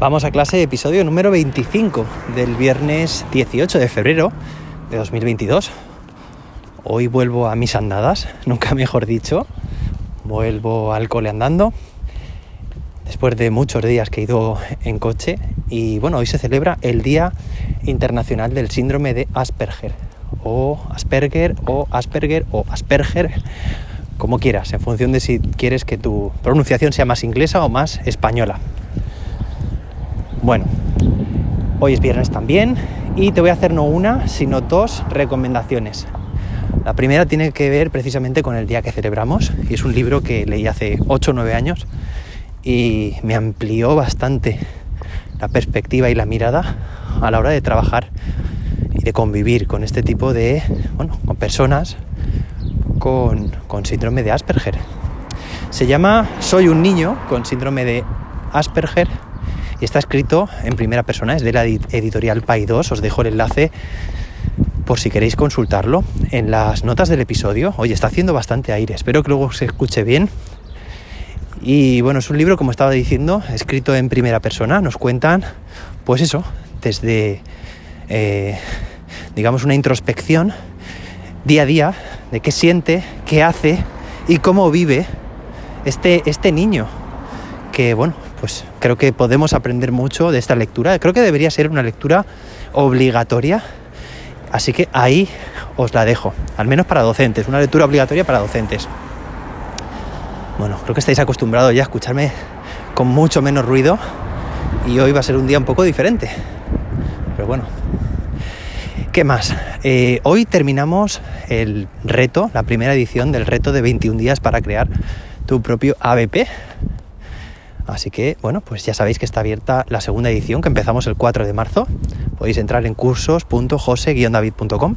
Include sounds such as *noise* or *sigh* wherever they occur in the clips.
Vamos a clase, episodio número 25 del viernes 18 de febrero de 2022. Hoy vuelvo a mis andadas, *laughs* nunca mejor dicho. Vuelvo al cole andando. Después de muchos días que he ido en coche. Y bueno, hoy se celebra el Día Internacional del Síndrome de Asperger. O Asperger, o Asperger, o Asperger. Como quieras, en función de si quieres que tu pronunciación sea más inglesa o más española. Bueno, hoy es viernes también y te voy a hacer no una, sino dos recomendaciones. La primera tiene que ver precisamente con el día que celebramos y es un libro que leí hace 8 o 9 años y me amplió bastante la perspectiva y la mirada a la hora de trabajar y de convivir con este tipo de, bueno, con personas con, con síndrome de Asperger. Se llama Soy un niño con síndrome de Asperger y está escrito en primera persona, es de la editorial Pai 2, os dejo el enlace por si queréis consultarlo en las notas del episodio. Oye, está haciendo bastante aire, espero que luego se escuche bien. Y bueno, es un libro, como estaba diciendo, escrito en primera persona, nos cuentan, pues eso, desde, eh, digamos, una introspección día a día de qué siente, qué hace y cómo vive este, este niño. Que bueno, pues creo que podemos aprender mucho de esta lectura. Creo que debería ser una lectura obligatoria. Así que ahí os la dejo, al menos para docentes, una lectura obligatoria para docentes. Bueno, creo que estáis acostumbrados ya a escucharme con mucho menos ruido y hoy va a ser un día un poco diferente. Pero bueno, ¿qué más? Eh, hoy terminamos el reto, la primera edición del reto de 21 días para crear tu propio ABP. Así que, bueno, pues ya sabéis que está abierta la segunda edición que empezamos el 4 de marzo. Podéis entrar en cursos.jose-david.com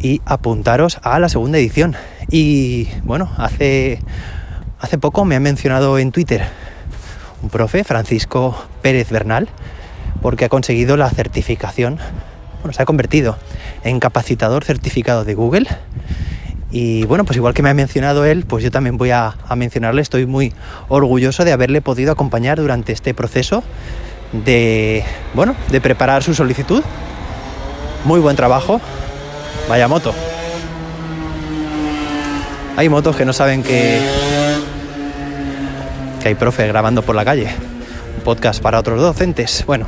y apuntaros a la segunda edición. Y bueno, hace, hace poco me ha mencionado en Twitter un profe, Francisco Pérez Bernal, porque ha conseguido la certificación, bueno, se ha convertido en capacitador certificado de Google y bueno, pues igual que me ha mencionado él, pues yo también voy a, mencionarle, estoy muy orgulloso de haberle podido acompañar durante este proceso de, bueno, de preparar su solicitud. Muy buen trabajo. Vaya moto. Hay motos que no saben que, que hay profe grabando por la calle. Un podcast para otros docentes. Bueno,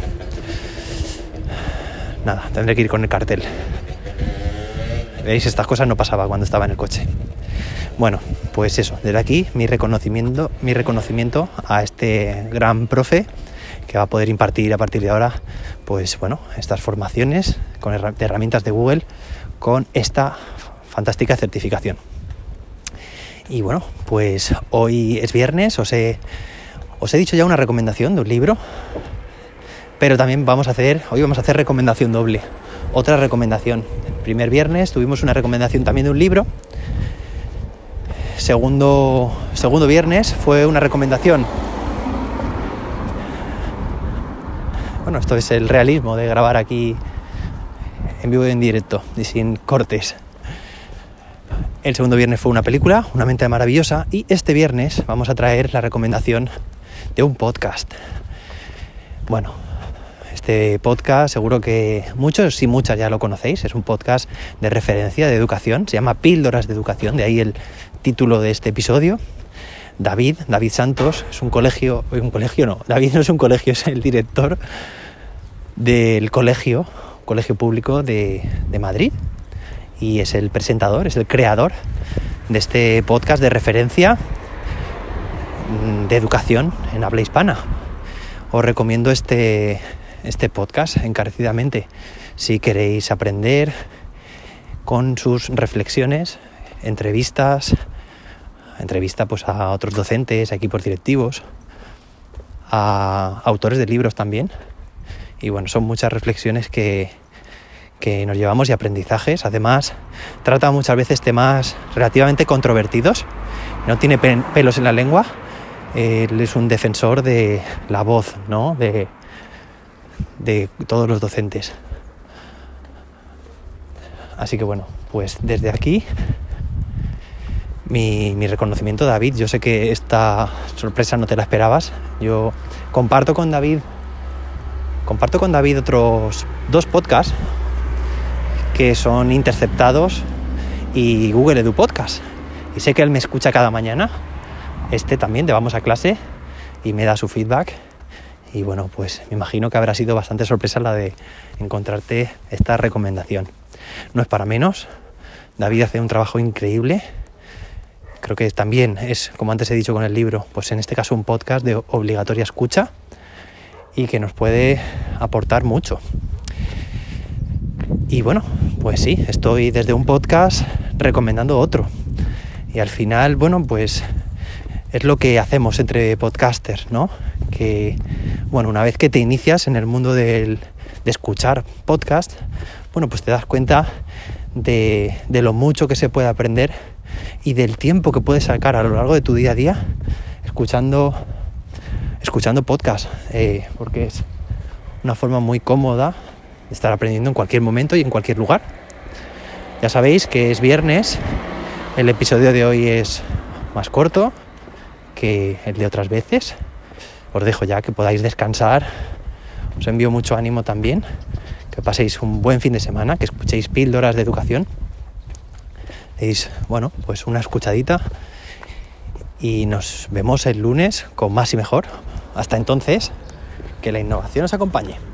nada, tendré que ir con el cartel. ¿Veis? Estas cosas no pasaba cuando estaba en el coche. Bueno, pues eso, desde aquí mi reconocimiento, mi reconocimiento a este gran profe que va a poder impartir a partir de ahora, pues bueno, estas formaciones con herramientas de Google con esta fantástica certificación. Y bueno, pues hoy es viernes, os he, os he dicho ya una recomendación de un libro, pero también vamos a hacer, hoy vamos a hacer recomendación doble otra recomendación. Primer viernes tuvimos una recomendación también de un libro. Segundo, segundo viernes fue una recomendación. Bueno, esto es el realismo de grabar aquí en vivo y en directo y sin cortes. El segundo viernes fue una película, Una mente maravillosa, y este viernes vamos a traer la recomendación de un podcast. Bueno, este podcast seguro que muchos y muchas ya lo conocéis, es un podcast de referencia de educación, se llama Píldoras de Educación, de ahí el título de este episodio. David, David Santos, es un colegio, un colegio no, David no es un colegio, es el director del colegio, colegio público de, de Madrid, y es el presentador, es el creador de este podcast de referencia de educación en habla hispana. Os recomiendo este, este podcast encarecidamente. Si queréis aprender con sus reflexiones, entrevistas, entrevista pues a otros docentes, a equipos directivos, a autores de libros también. Y bueno, son muchas reflexiones que, que nos llevamos y aprendizajes. Además, trata muchas veces temas relativamente controvertidos. No tiene pelos en la lengua. Él es un defensor de la voz, ¿no? De, de todos los docentes. Así que bueno, pues desde aquí mi, reconocimiento David. Yo sé que esta sorpresa no te la esperabas. Yo comparto con David comparto con David otros dos podcasts que son interceptados y Google Edu Podcast. Y sé que él me escucha cada mañana. Este también, de Vamos a clase, y me da su feedback. Y bueno, pues me imagino que habrá sido bastante sorpresa la de encontrarte esta recomendación. No es para menos. David hace un trabajo increíble. Creo que también es, como antes he dicho con el libro, pues en este caso un podcast de obligatoria escucha y que nos puede aportar mucho. Y bueno, pues sí, estoy desde un podcast recomendando otro. Y al final, bueno, pues es lo que hacemos entre podcasters, ¿no? Que, bueno, una vez que te inicias en el mundo de escuchar podcast, bueno, pues te das cuenta de, lo mucho que se puede aprender y del tiempo que puedes sacar a lo largo de tu día a día escuchando, escuchando podcast, eh, porque es una forma muy cómoda de estar aprendiendo en cualquier momento y en cualquier lugar. Ya sabéis que es viernes, el episodio de hoy es más corto que el de otras veces. Os dejo ya que podáis descansar. Os envío mucho ánimo también. Que paséis un buen fin de semana, que escuchéis píldoras de educación. Deis, bueno, pues una escuchadita. Y nos vemos el lunes con más y mejor. Hasta entonces, que la innovación os acompañe.